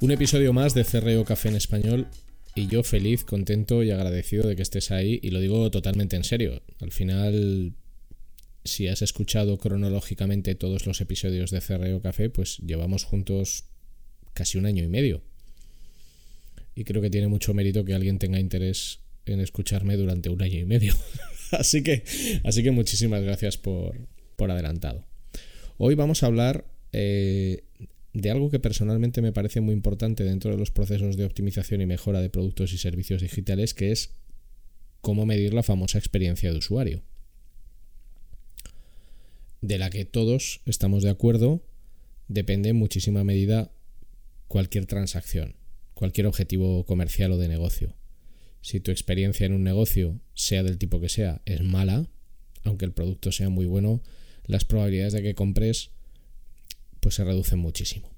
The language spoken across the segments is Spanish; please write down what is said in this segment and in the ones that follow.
Un episodio más de CRO Café en Español y yo feliz, contento y agradecido de que estés ahí y lo digo totalmente en serio. Al final, si has escuchado cronológicamente todos los episodios de CRO Café, pues llevamos juntos casi un año y medio. Y creo que tiene mucho mérito que alguien tenga interés en escucharme durante un año y medio. así, que, así que muchísimas gracias por, por adelantado. Hoy vamos a hablar eh, de algo que personalmente me parece muy importante dentro de los procesos de optimización y mejora de productos y servicios digitales, que es cómo medir la famosa experiencia de usuario, de la que todos estamos de acuerdo, depende en muchísima medida cualquier transacción, cualquier objetivo comercial o de negocio. Si tu experiencia en un negocio, sea del tipo que sea, es mala, aunque el producto sea muy bueno, las probabilidades de que compres pues se reducen muchísimo.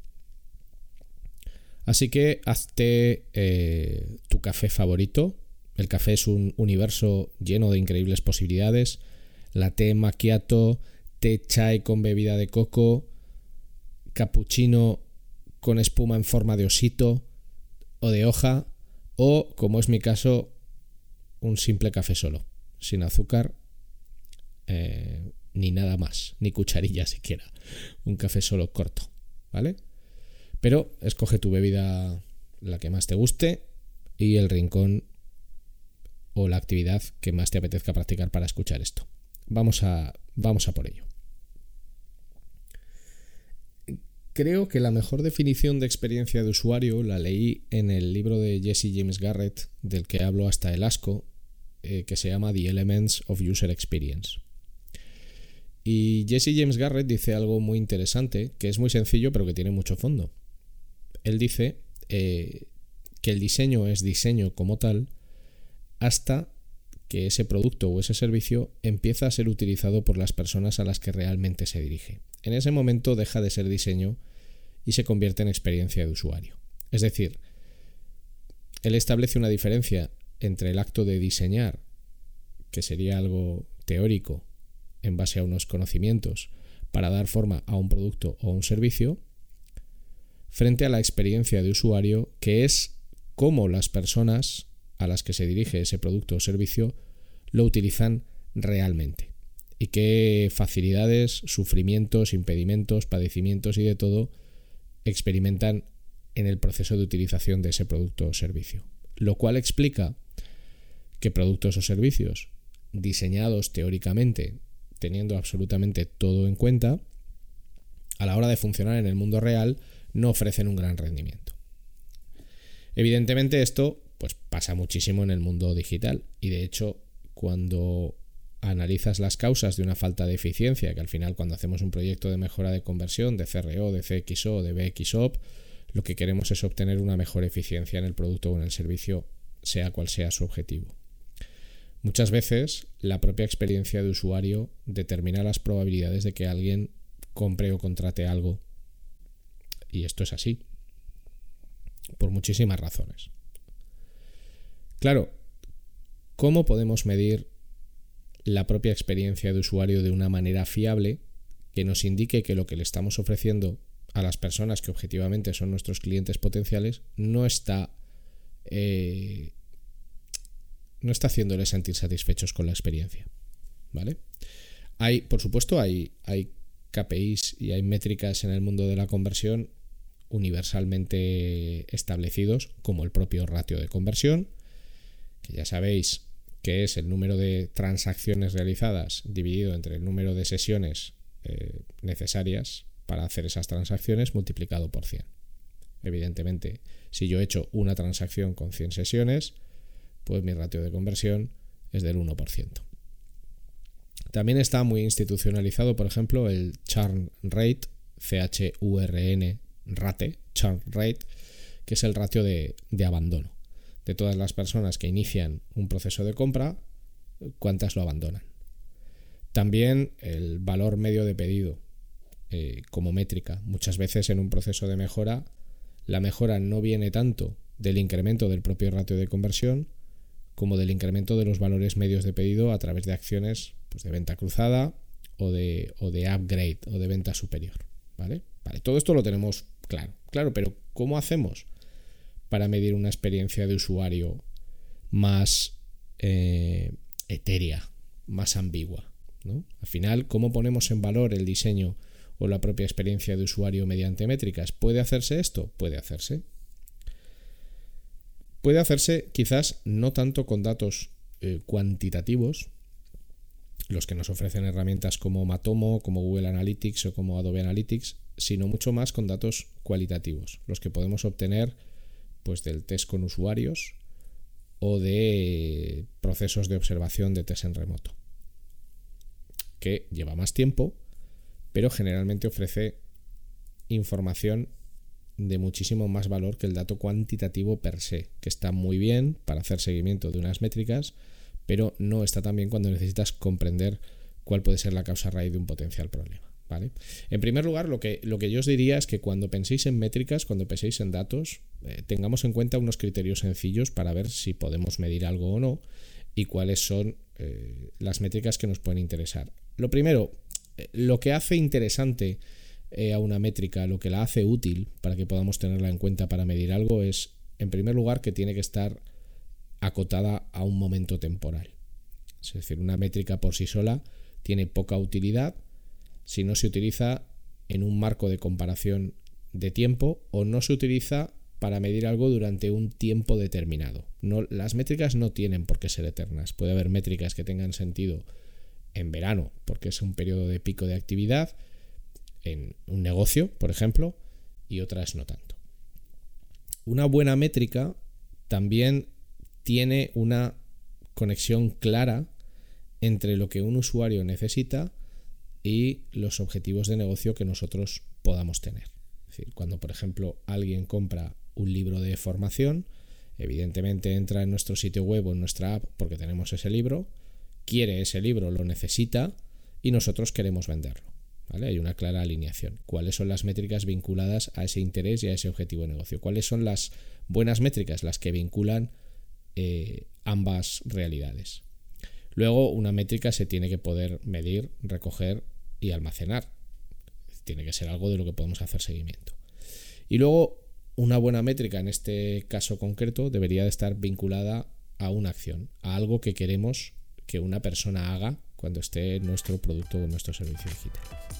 Así que hazte eh, tu café favorito. El café es un universo lleno de increíbles posibilidades. Latte macchiato, té chai con bebida de coco, cappuccino con espuma en forma de osito o de hoja, o, como es mi caso, un simple café solo, sin azúcar, eh, ni nada más, ni cucharilla siquiera. Un café solo corto, ¿vale? Pero escoge tu bebida la que más te guste y el rincón o la actividad que más te apetezca practicar para escuchar esto. Vamos a, vamos a por ello. Creo que la mejor definición de experiencia de usuario la leí en el libro de Jesse James Garrett, del que hablo hasta el asco, eh, que se llama The Elements of User Experience. Y Jesse James Garrett dice algo muy interesante, que es muy sencillo pero que tiene mucho fondo. Él dice eh, que el diseño es diseño como tal hasta que ese producto o ese servicio empieza a ser utilizado por las personas a las que realmente se dirige. En ese momento deja de ser diseño y se convierte en experiencia de usuario. Es decir, él establece una diferencia entre el acto de diseñar, que sería algo teórico, en base a unos conocimientos para dar forma a un producto o un servicio, frente a la experiencia de usuario, que es cómo las personas a las que se dirige ese producto o servicio lo utilizan realmente y qué facilidades, sufrimientos, impedimentos, padecimientos y de todo experimentan en el proceso de utilización de ese producto o servicio. Lo cual explica que productos o servicios diseñados teóricamente teniendo absolutamente todo en cuenta, a la hora de funcionar en el mundo real no ofrecen un gran rendimiento. Evidentemente esto pues pasa muchísimo en el mundo digital y de hecho cuando analizas las causas de una falta de eficiencia, que al final cuando hacemos un proyecto de mejora de conversión, de CRO, de CXO, de BXOP, lo que queremos es obtener una mejor eficiencia en el producto o en el servicio, sea cual sea su objetivo. Muchas veces la propia experiencia de usuario determina las probabilidades de que alguien compre o contrate algo. Y esto es así. Por muchísimas razones. Claro, ¿cómo podemos medir la propia experiencia de usuario de una manera fiable que nos indique que lo que le estamos ofreciendo a las personas que objetivamente son nuestros clientes potenciales no está eh, no está haciéndoles sentir satisfechos con la experiencia vale hay por supuesto hay KPIs y hay métricas en el mundo de la conversión universalmente establecidos como el propio ratio de conversión que ya sabéis que es el número de transacciones realizadas dividido entre el número de sesiones eh, necesarias para hacer esas transacciones multiplicado por 100. Evidentemente, si yo he hecho una transacción con 100 sesiones, pues mi ratio de conversión es del 1%. También está muy institucionalizado, por ejemplo, el churn rate, C-H-U-R-N, rate, churn rate, que es el ratio de abandono de todas las personas que inician un proceso de compra, cuántas lo abandonan. También el valor medio de pedido eh, como métrica. Muchas veces en un proceso de mejora, la mejora no viene tanto del incremento del propio ratio de conversión como del incremento de los valores medios de pedido a través de acciones pues, de venta cruzada o de, o de upgrade o de venta superior. ¿vale? Vale, todo esto lo tenemos claro. Claro, pero ¿cómo hacemos? para medir una experiencia de usuario más eh, etérea, más ambigua. Al final, ¿cómo ponemos en valor el diseño o la propia experiencia de usuario mediante métricas? ¿Puede hacerse esto? Puede hacerse. Puede hacerse quizás no tanto con datos eh, cuantitativos, los que nos ofrecen herramientas como Matomo, como Google Analytics o como Adobe Analytics, sino mucho más con datos cualitativos, los que podemos obtener pues del test con usuarios o de procesos de observación de test en remoto, que lleva más tiempo, pero generalmente ofrece información de muchísimo más valor que el dato cuantitativo per se, que está muy bien para hacer seguimiento de unas métricas, pero no está tan bien cuando necesitas comprender cuál puede ser la causa raíz de un potencial problema. En primer lugar, lo que, lo que yo os diría es que cuando penséis en métricas, cuando penséis en datos, eh, tengamos en cuenta unos criterios sencillos para ver si podemos medir algo o no y cuáles son eh, las métricas que nos pueden interesar. Lo primero, eh, lo que hace interesante a una métrica, lo que la hace útil para que podamos tenerla en cuenta para medir algo es, en primer lugar, que tiene que estar acotada a un momento temporal. Es decir, una métrica por sí sola tiene poca utilidad si no se utiliza en un marco de comparación de tiempo o no se utiliza para medir algo durante un tiempo determinado. No, las métricas no tienen por qué ser eternas. Puede haber métricas que tengan sentido en verano, porque es un periodo de pico de actividad, en un negocio, por ejemplo, y otras no tanto. Una buena métrica también tiene una conexión clara entre lo que un usuario necesita y los objetivos de negocio que nosotros podamos tener. Es decir, cuando por ejemplo alguien compra un libro de formación, evidentemente entra en nuestro sitio web o en nuestra app porque tenemos ese libro, quiere ese libro, lo necesita y nosotros queremos venderlo. Hay una clara alineación. ¿Cuáles son las métricas vinculadas a ese interés y a ese objetivo de negocio? ¿Cuáles son las buenas métricas, las que vinculan eh, ambas realidades? Luego, una métrica se tiene que poder medir, recoger y almacenar. Tiene que ser algo de lo que podemos hacer seguimiento. Y luego, una buena métrica en este caso concreto debería de estar vinculada a una acción, a algo que queremos que una persona haga cuando esté nuestro producto o nuestro servicio digital.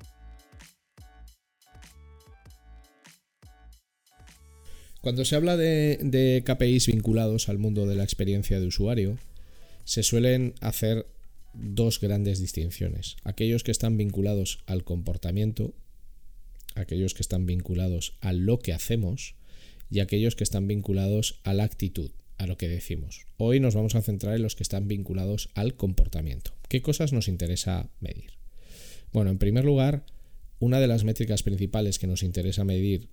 Cuando se habla de, KPIs vinculados al mundo de la experiencia de usuario, se suelen hacer dos grandes distinciones. Aquellos que están vinculados al comportamiento, aquellos que están vinculados a lo que hacemos y aquellos que están vinculados a la actitud, a lo que decimos. Hoy nos vamos a centrar en los que están vinculados al comportamiento. ¿Qué cosas nos interesa medir? Bueno, en primer lugar, una de las métricas principales que nos interesa medir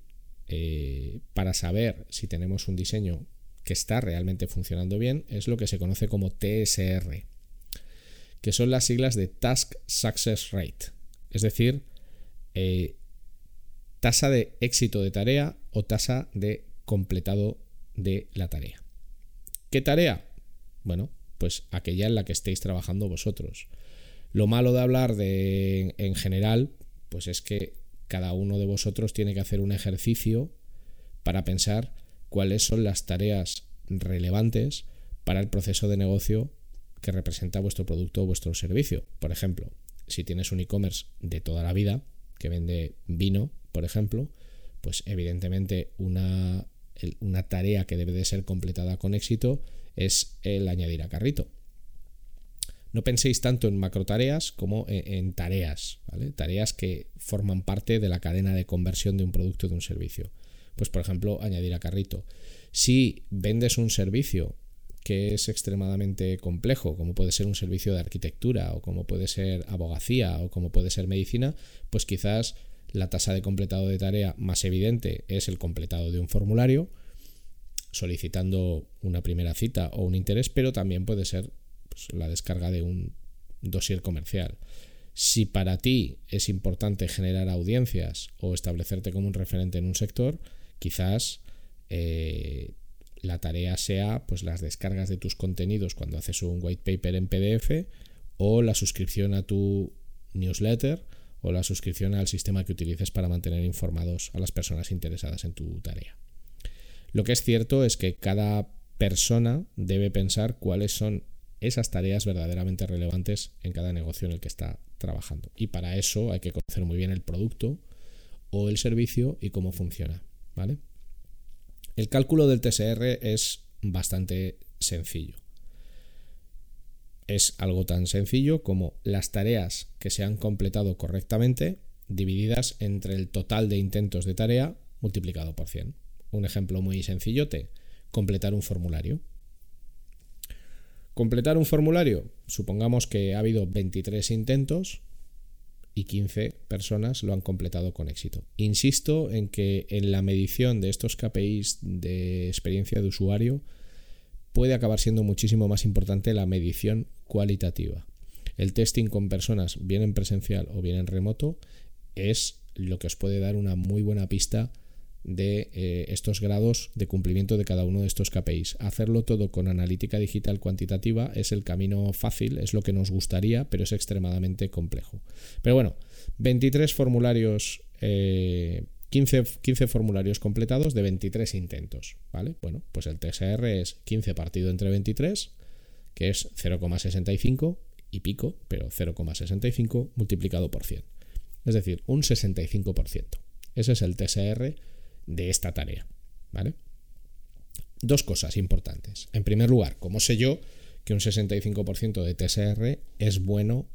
eh, para saber si tenemos un diseño que está realmente funcionando bien es lo que se conoce como TSR, que son las siglas de Task Success Rate, es decir, eh, tasa de éxito de tarea o tasa de completado de la tarea. ¿Qué tarea? Bueno, pues aquella en la que estéis trabajando vosotros. Lo malo de hablar de en general, pues es que cada uno de vosotros tiene que hacer un ejercicio para pensar cuáles son las tareas relevantes para el proceso de negocio que representa vuestro producto o vuestro servicio. Por ejemplo, si tienes un e-commerce de toda la vida que vende vino, por ejemplo, pues evidentemente una, una tarea que debe de ser completada con éxito es el añadir a carrito. No penséis tanto en macro tareas como en, tareas, Tareas que forman parte de la cadena de conversión de un producto o de un servicio. Pues por ejemplo, añadir a carrito. Si vendes un servicio que es extremadamente complejo, como puede ser un servicio de arquitectura o como puede ser abogacía o como puede ser medicina, pues quizás la tasa de completado de tarea más evidente es el completado de un formulario solicitando una primera cita o un interés, pero también puede ser pues, la descarga de un dossier comercial. Si para ti es importante generar audiencias o establecerte como un referente en un sector, quizás eh, la tarea sea pues las descargas de tus contenidos cuando haces un white paper en PDF o la suscripción a tu newsletter o la suscripción al sistema que utilices para mantener informados a las personas interesadas en tu tarea. Lo que es cierto es que cada persona debe pensar cuáles son esas tareas verdaderamente relevantes en cada negocio en el que está trabajando. Y para eso hay que conocer muy bien el producto o el servicio y cómo funciona. ¿vale? El cálculo del TSR es bastante sencillo. Es algo tan sencillo como las tareas que se han completado correctamente divididas entre el total de intentos de tarea multiplicado por 100. Un ejemplo muy sencillote, completar un formulario. Completar un formulario, supongamos que ha habido 23 intentos y 15 personas lo han completado con éxito. Insisto en que en la medición de estos KPIs de experiencia de usuario puede acabar siendo muchísimo más importante la medición cualitativa. El testing con personas bien en presencial o bien en remoto es lo que os puede dar una muy buena pista de eh, estos grados de cumplimiento de cada uno de estos KPIs. Hacerlo todo con analítica digital cuantitativa es el camino fácil, es lo que nos gustaría, pero es extremadamente complejo. Pero bueno, 23 formularios, 15, eh, formularios completados de 23 intentos, ¿vale? Bueno, pues el TSR es 15 partido entre 23, que es 0,65 y pico, pero 0,65 multiplicado por 100. Es decir, un 65%. Ese es el TSR de esta tarea. ¿Vale? Dos cosas importantes. En primer lugar, ¿cómo sé yo que un 65% de TSR es bueno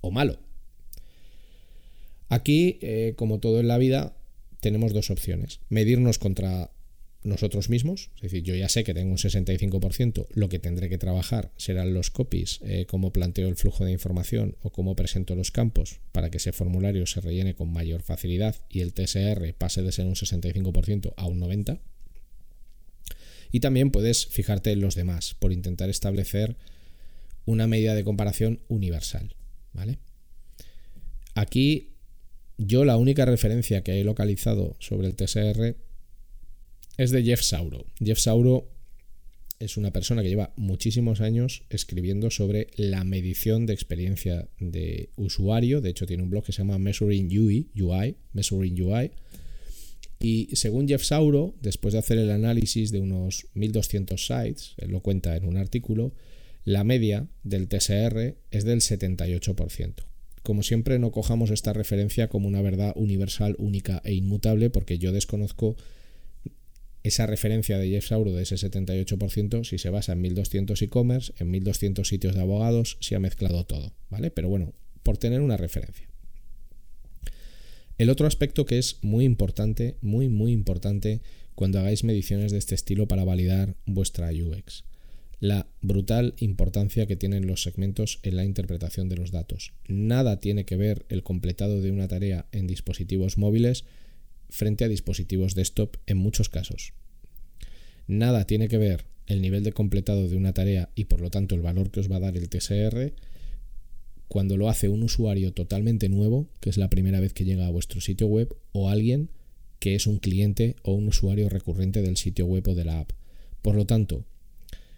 o malo? Aquí, eh, como todo en la vida, tenemos dos opciones. Medirnos contra nosotros mismos, es decir, yo ya sé que tengo un 65%, lo que tendré que trabajar serán los copies, eh, cómo planteo el flujo de información o cómo presento los campos para que ese formulario se rellene con mayor facilidad y el TSR pase de ser un 65% a un 90%. Y también puedes fijarte en los demás por intentar establecer una medida de comparación universal. ¿Vale? Aquí yo la única referencia que he localizado sobre el TSR es de Jeff Sauro. Jeff Sauro es una persona que lleva muchísimos años escribiendo sobre la medición de experiencia de usuario. De hecho, tiene un blog que se llama Measuring UI, UI Measuring UI. Y según Jeff Sauro, después de hacer el análisis de unos 1200 sites, él lo cuenta en un artículo, la media del TSR es del 78%. Como siempre, no cojamos esta referencia como una verdad universal, única e inmutable, porque yo desconozco esa referencia de Jeff Sauro de ese 78% si se basa en 1200 e-commerce, en 1200 sitios de abogados, se ha mezclado todo, ¿vale? Pero bueno, por tener una referencia. El otro aspecto que es muy importante, muy muy importante cuando hagáis mediciones de este estilo para validar vuestra UX, la brutal importancia que tienen los segmentos en la interpretación de los datos. Nada tiene que ver el completado de una tarea en dispositivos móviles frente a dispositivos desktop en muchos casos. Nada tiene que ver el nivel de completado de una tarea y por lo tanto el valor que os va a dar el TSR cuando lo hace un usuario totalmente nuevo, que es la primera vez que llega a vuestro sitio web, o alguien que es un cliente o un usuario recurrente del sitio web o de la app. Por lo tanto,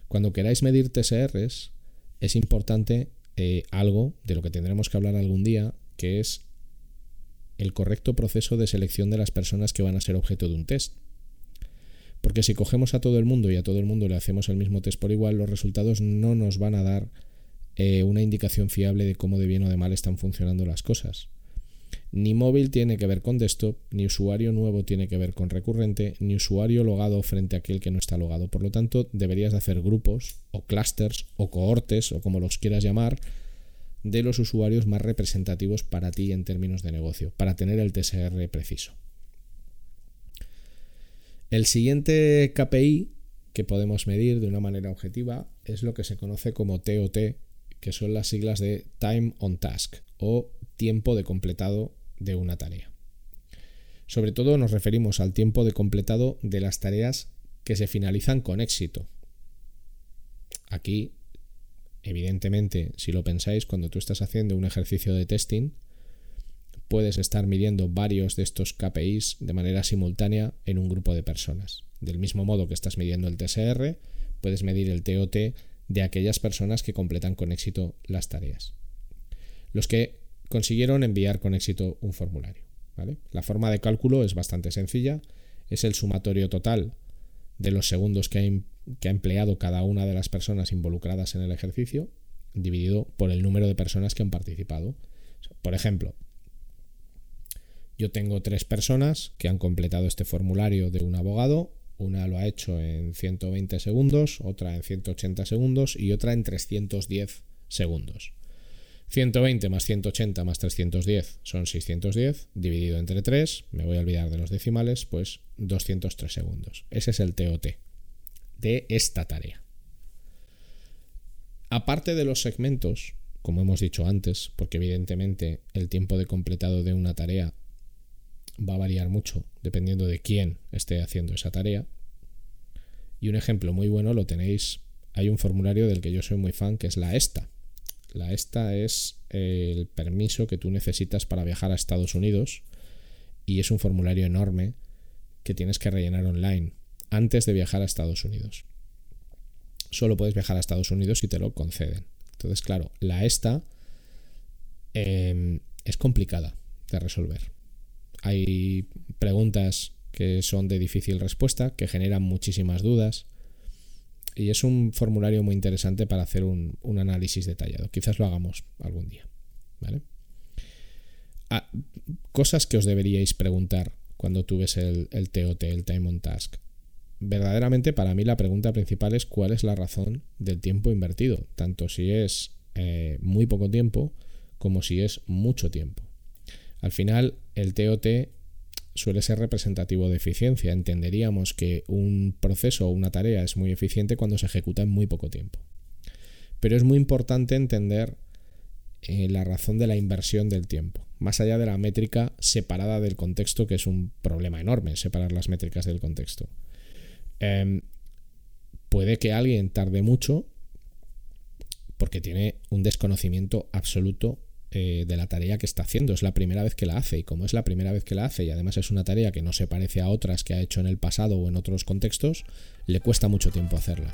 cuando queráis medir TSRs, es importante eh, algo de lo que tendremos que hablar algún día, que es el correcto proceso de selección de las personas que van a ser objeto de un test. Porque si cogemos a todo el mundo y a todo el mundo le hacemos el mismo test por igual, los resultados no nos van a dar eh, una indicación fiable de cómo de bien o de mal están funcionando las cosas. Ni móvil tiene que ver con desktop, ni usuario nuevo tiene que ver con recurrente, ni usuario logado frente a aquel que no está logado. Por lo tanto, deberías hacer grupos o clusters o cohortes o como los quieras llamar de los usuarios más representativos para ti en términos de negocio, para tener el TSR preciso. El siguiente KPI que podemos medir de una manera objetiva es lo que se conoce como TOT, que son las siglas de Time on Task o tiempo de completado de una tarea. Sobre todo nos referimos al tiempo de completado de las tareas que se finalizan con éxito. Aquí Evidentemente, si lo pensáis, cuando tú estás haciendo un ejercicio de testing, puedes estar midiendo varios de estos KPIs de manera simultánea en un grupo de personas. Del mismo modo que estás midiendo el TSR, puedes medir el TOT de aquellas personas que completan con éxito las tareas. Los que consiguieron enviar con éxito un formulario. La forma de cálculo es bastante sencilla. Es el sumatorio total de los segundos que ha, que ha empleado cada una de las personas involucradas en el ejercicio, dividido por el número de personas que han participado. Por ejemplo, yo tengo tres personas que han completado este formulario de un abogado. Una lo ha hecho en 120 segundos, otra en 180 segundos y otra en 310 segundos. 120 más 180 más 310 son 610, dividido entre 3, me voy a olvidar de los decimales, pues 203 segundos. Ese es el TOT de esta tarea. Aparte de los segmentos, como hemos dicho antes, porque evidentemente el tiempo de completado de una tarea va a variar mucho dependiendo de quién esté haciendo esa tarea. Y un ejemplo muy bueno lo tenéis, hay un formulario del que yo soy muy fan, que es la ESTA. La ESTA es el permiso que tú necesitas para viajar a Estados Unidos y es un formulario enorme que tienes que rellenar online antes de viajar a Estados Unidos. Solo puedes viajar a Estados Unidos si te lo conceden. Entonces, claro, la ESTA em, es complicada de resolver. Hay preguntas que son de difícil respuesta, que generan muchísimas dudas. Y es un formulario muy interesante para hacer un, análisis detallado. Quizás lo hagamos algún día. ¿vale? Ah, cosas que os deberíais preguntar cuando tú ves el, el TOT, el Time on Task verdaderamente para mí la pregunta principal es cuál es la razón del tiempo invertido, tanto si es eh, muy poco tiempo como si es mucho tiempo. Al final, el TOT suele ser representativo de eficiencia. Entenderíamos que un proceso o una tarea es muy eficiente cuando se ejecuta en muy poco tiempo. Pero es muy importante entender eh, la razón de la inversión del tiempo, más allá de la métrica separada del contexto, que es un problema enorme, separar las métricas del contexto. Em, puede que alguien tarde mucho porque tiene un desconocimiento absoluto eh, de la tarea que está haciendo. Es la primera vez que la hace y como es la primera vez que la hace y además es una tarea que no se parece a otras que ha hecho en el pasado o en otros contextos, le cuesta mucho tiempo hacerla.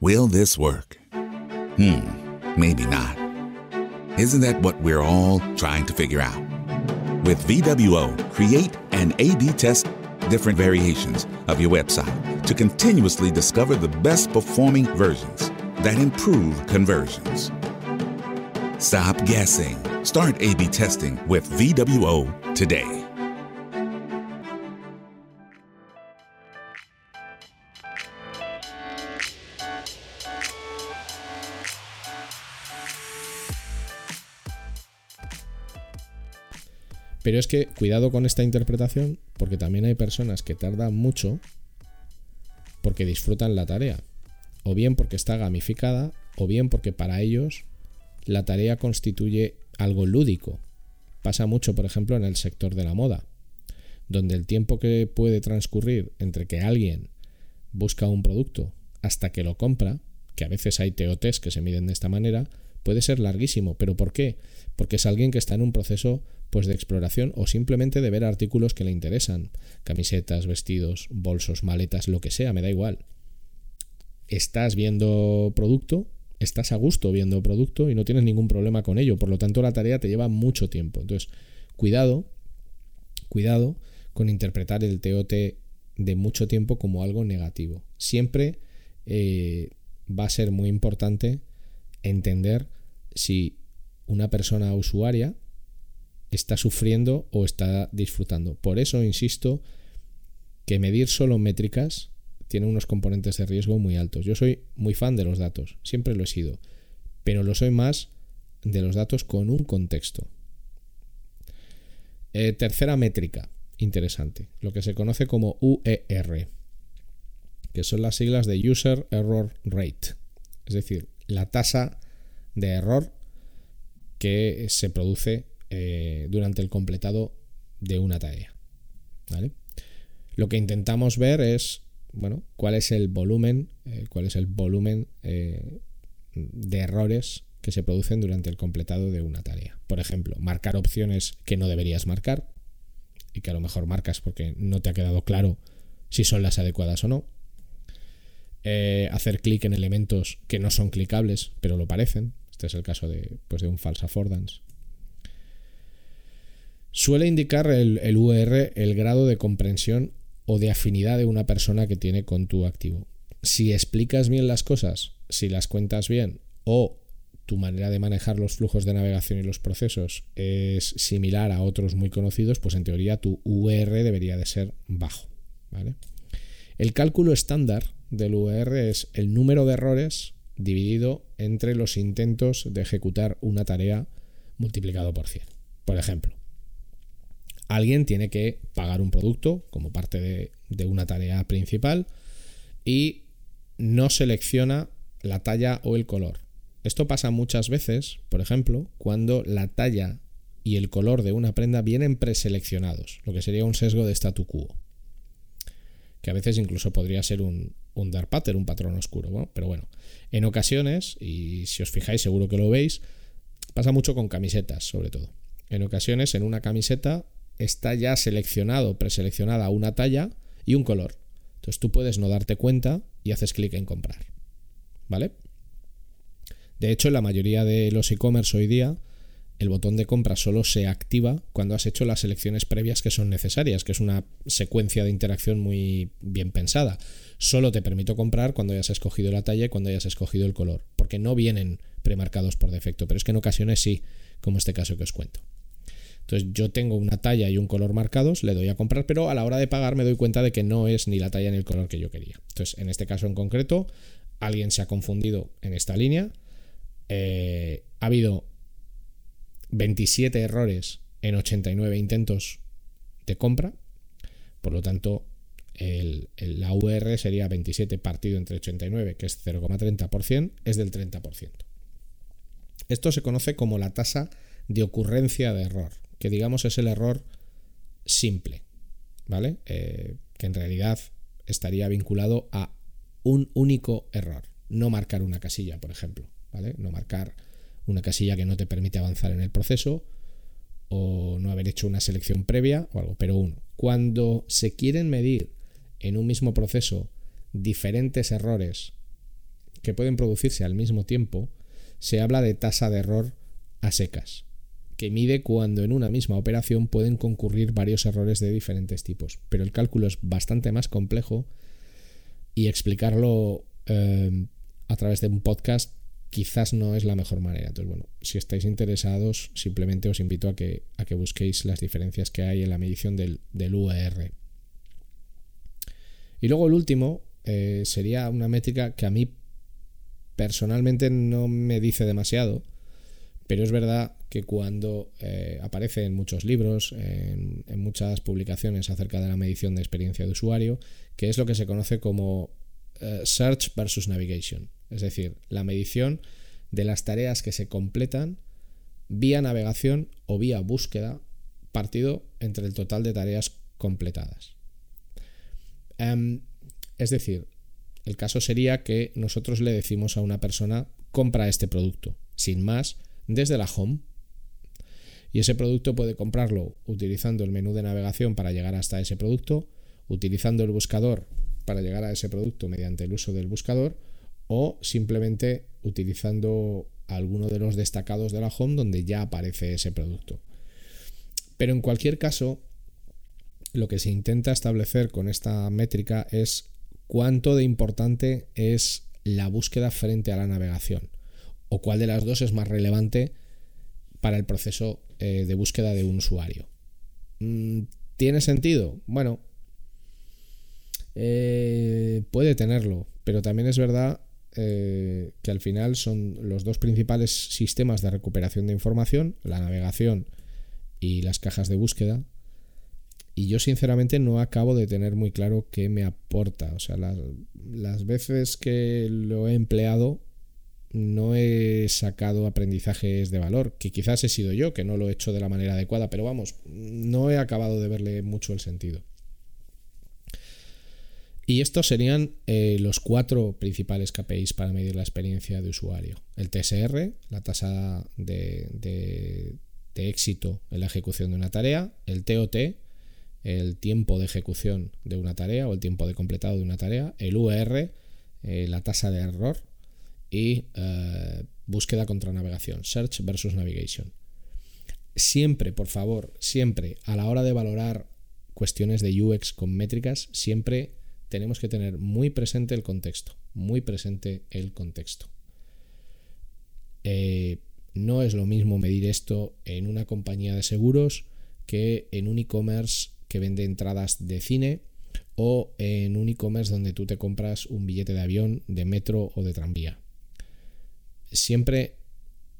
Will this work? Hmm, maybe not. Isn't that what we're all trying to figure out? With VWO, create and A B test different variations of your website to continuously discover the best performing versions that improve conversions. Stop guessing. Start A B testing with VWO today. Pero es que cuidado con esta interpretación, porque también hay personas que tardan mucho porque disfrutan la tarea. O bien porque está gamificada, o bien porque para ellos la tarea constituye algo lúdico. Pasa mucho, por ejemplo, en el sector de la moda, donde el tiempo que puede transcurrir entre que alguien busca un producto hasta que lo compra, que a veces hay TOTs que se miden de esta manera, puede ser larguísimo. ¿Pero por qué? Porque es alguien que está en un proceso pues de exploración o simplemente de ver artículos que le interesan, camisetas, vestidos, bolsos, maletas, lo que sea, me da igual. Estás viendo producto, estás a gusto viendo producto y no tienes ningún problema con ello, por lo tanto la tarea te lleva mucho tiempo. Entonces, cuidado, cuidado con interpretar el TOT de mucho tiempo como algo negativo. Siempre eh, va a ser muy importante entender si una persona usuaria está sufriendo o está disfrutando. Por eso insisto que medir solo métricas tiene unos componentes de riesgo muy altos. Yo soy muy fan de los datos, siempre lo he sido, pero lo soy más de los datos con un contexto. Eh, tercera métrica, interesante, lo que se conoce como UER, que son las siglas de User Error Rate, es decir, la tasa de error que se produce eh, durante el completado de una tarea. Lo que intentamos ver es, bueno, cuál es el volumen, eh, cuál es el volumen eh, de errores que se producen durante el completado de una tarea. Por ejemplo, marcar opciones que no deberías marcar y que a lo mejor marcas porque no te ha quedado claro si son las adecuadas o no. Hacer clic en elementos que no son clicables, pero lo parecen. Este es el caso de, pues, de un false affordance. Suele indicar el, el UR el grado de comprensión o de afinidad de una persona que tiene con tu activo. Si explicas bien las cosas, si las cuentas bien o tu manera de manejar los flujos de navegación y los procesos es similar a otros muy conocidos, pues en teoría tu UR debería de ser bajo. El cálculo estándar del UR es el número de errores dividido entre los intentos de ejecutar una tarea multiplicado por 100. Por ejemplo, alguien tiene que pagar un producto como parte de, una tarea principal y no selecciona la talla o el color. Esto pasa muchas veces, por ejemplo, cuando la talla y el color de una prenda vienen preseleccionados, lo que sería un sesgo de statu quo. Que a veces incluso podría ser un, un dark pattern, un patrón oscuro. pero bueno, en ocasiones, y si os fijáis seguro que lo veis, pasa mucho con camisetas sobre todo. En ocasiones en una camiseta está ya seleccionado, preseleccionada una talla y un color. Entonces tú puedes no darte cuenta y haces clic en comprar. ¿Vale? De hecho, la mayoría de los e-commerce hoy día, el botón de compra solo se activa cuando has hecho las selecciones previas que son necesarias, que es una secuencia de interacción muy bien pensada. Solo te permito comprar cuando hayas escogido la talla y cuando hayas escogido el color, porque no vienen premarcados por defecto, pero es que en ocasiones sí, como este caso que os cuento. Entonces yo tengo una talla y un color marcados, le doy a comprar, pero a la hora de pagar me doy cuenta de que no es ni la talla ni el color que yo quería. Entonces en este caso en concreto, alguien se ha confundido en esta línea. Eh, ha habido 27 errores en 89 intentos de compra. Por lo tanto, la UR sería 27 partido entre 89, que es 0,30%, es del 30%. Esto se conoce como la tasa de ocurrencia de error que digamos es el error simple. ¿vale? Eh, que en realidad estaría vinculado a un único error, no marcar una casilla, por ejemplo, ¿vale? No marcar una casilla que no te permite avanzar en el proceso o no haber hecho una selección previa o algo, pero uno. Cuando se quieren medir en un mismo proceso diferentes errores que pueden producirse al mismo tiempo, se habla de tasa de error a secas, que mide cuando en una misma operación pueden concurrir varios errores de diferentes tipos. Pero el cálculo es bastante más complejo y explicarlo eh, a través de un podcast quizás no es la mejor manera. Entonces, bueno, si estáis interesados, simplemente os invito a que, a que busquéis las diferencias que hay en la medición del, del. Y luego el último eh, sería una métrica que a mí personalmente no me dice demasiado, pero es verdad que cuando eh, aparece en muchos libros, en, muchas publicaciones acerca de la medición de experiencia de usuario, que es lo que se conoce como uh, Search versus Navigation, es decir, la medición de las tareas que se completan vía navegación o vía búsqueda partido entre el total de tareas completadas. Um, es decir, el caso sería que nosotros le decimos a una persona compra este producto, sin más, desde la home y ese producto puede comprarlo utilizando el menú de navegación para llegar hasta ese producto, utilizando el buscador para llegar a ese producto mediante el uso del buscador o simplemente utilizando alguno de los destacados de la home donde ya aparece ese producto. Pero en cualquier caso, lo que se intenta establecer con esta métrica es cuánto de importante es la búsqueda frente a la navegación o cuál de las dos es más relevante para el proceso eh, de búsqueda de un usuario. Mm, ¿Tiene sentido? Bueno, eh, puede tenerlo, pero también es verdad eh, que al final son los dos principales sistemas de recuperación de información, la navegación y las cajas de búsqueda. Y yo sinceramente no acabo de tener muy claro qué me aporta. O sea, las, las veces que lo he empleado no he sacado aprendizajes de valor, que quizás he sido yo, que no lo he hecho de la manera adecuada, pero vamos, no he acabado de verle mucho el sentido. Y estos serían eh, los cuatro principales KPIs para medir la experiencia de usuario. El TSR, la tasa de, éxito en la ejecución de una tarea. El TOT, el tiempo de ejecución de una tarea o el tiempo de completado de una tarea. El UR, eh, la tasa de error y uh, búsqueda contra navegación, search versus navigation. Siempre, por favor, siempre a la hora de valorar cuestiones de UX con métricas, siempre tenemos que tener muy presente el contexto, muy presente el contexto. Eh, no es lo mismo medir esto en una compañía de seguros que en un e-commerce que vende entradas de cine o en un e-commerce donde tú te compras un billete de avión, de metro o de tranvía siempre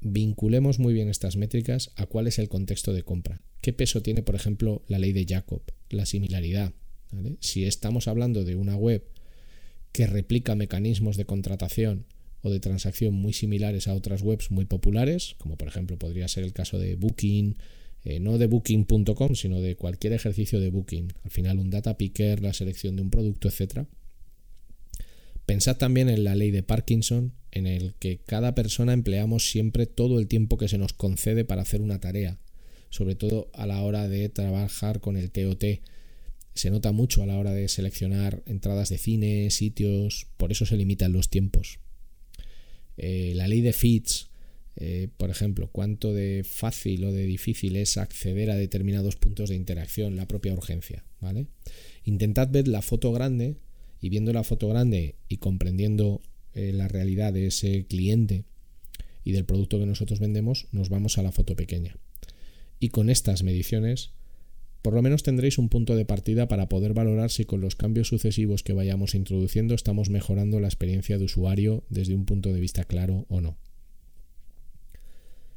vinculemos muy bien estas métricas a cuál es el contexto de compra. ¿Qué peso tiene, por ejemplo, la ley de Jacob, la similaridad? Si estamos hablando de una web que replica mecanismos de contratación o de transacción muy similares a otras webs muy populares, como por ejemplo podría ser el caso de Booking, eh, no de booking.com, sino de cualquier ejercicio de Booking. Al final un data picker, la selección de un producto, etc. Pensad también en la ley de Parkinson, en el que cada persona empleamos siempre todo el tiempo que se nos concede para hacer una tarea, sobre todo a la hora de trabajar con el TOT. Se nota mucho a la hora de seleccionar entradas de cine, sitios, por eso se limitan los tiempos. Eh, la ley de Fitch, eh, por ejemplo, cuánto de fácil o de difícil es acceder a determinados puntos de interacción, la propia urgencia, ¿vale? Intentad ver la foto grande y viendo la foto grande y comprendiendo eh, la realidad de ese cliente y del producto que nosotros vendemos, nos vamos a la foto pequeña. Y con estas mediciones, por lo menos tendréis un punto de partida para poder valorar si con los cambios sucesivos que vayamos introduciendo estamos mejorando la experiencia de usuario desde un punto de vista claro o no.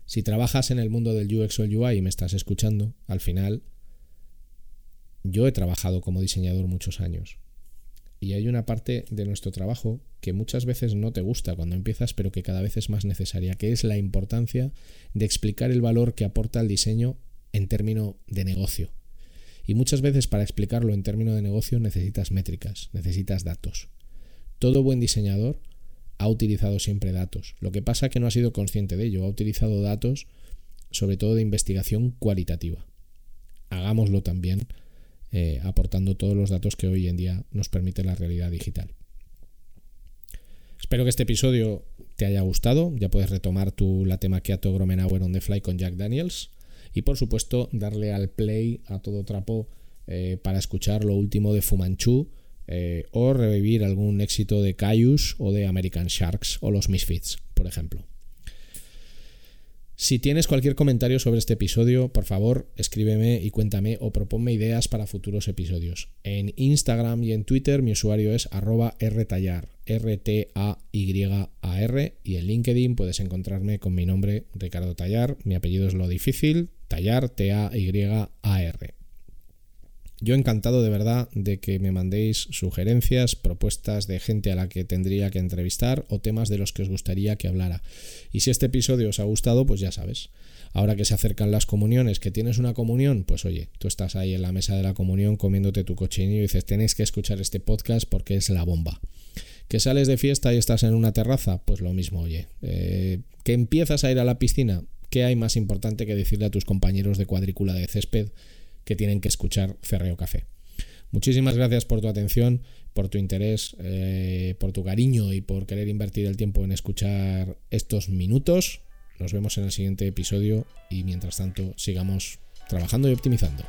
Si trabajas en el mundo del UX o el UI y me estás escuchando, al final yo he trabajado como diseñador muchos años y hay una parte de nuestro trabajo que muchas veces no te gusta cuando empiezas, pero que cada vez es más necesaria, que es la importancia de explicar el valor que aporta el diseño en términos de negocio. Y muchas veces para explicarlo en términos de negocio necesitas métricas, necesitas datos. Todo buen diseñador ha utilizado siempre datos. Lo que pasa es que no ha sido consciente de ello, ha utilizado datos sobre todo de investigación cualitativa. Hagámoslo también eh, aportando todos los datos que hoy en día nos permite la realidad digital. Espero que este episodio te haya gustado. Ya puedes retomar tu Latte Macchiato Gromenauer on the Fly con Jack Daniels. Y por supuesto, darle al play a todo trapo eh, para escuchar lo último de Fumanchu eh, o revivir algún éxito de Cayus o de American Sharks o los Misfits, por ejemplo. Si tienes cualquier comentario sobre este episodio, por favor, escríbeme y cuéntame o proponme ideas para futuros episodios. En Instagram y en Twitter mi usuario es arroba rtallar, R-T-A-Y-A-R, y en LinkedIn puedes encontrarme con mi nombre Ricardo Tallar, mi apellido es lo difícil, Tallar, T-A-Y-A-R. Yo encantado de verdad de que me mandéis sugerencias, propuestas de gente a la que tendría que entrevistar o temas de los que os gustaría que hablara. Y si este episodio os ha gustado, pues ya sabes. Ahora que se acercan las comuniones, que tienes una comunión, pues oye, tú estás ahí en la mesa de la comunión comiéndote tu cochinillo y dices, tenéis que escuchar este podcast porque es la bomba. Que sales de fiesta y estás en una terraza, pues lo mismo, oye. Eh, que empiezas a ir a la piscina, ¿qué hay más importante que decirle a tus compañeros de cuadrícula de césped que tienen que escuchar Ferreo Café. Muchísimas gracias por tu atención, por tu interés, eh, por tu cariño y por querer invertir el tiempo en escuchar estos minutos. Nos vemos en el siguiente episodio y mientras tanto sigamos trabajando y optimizando.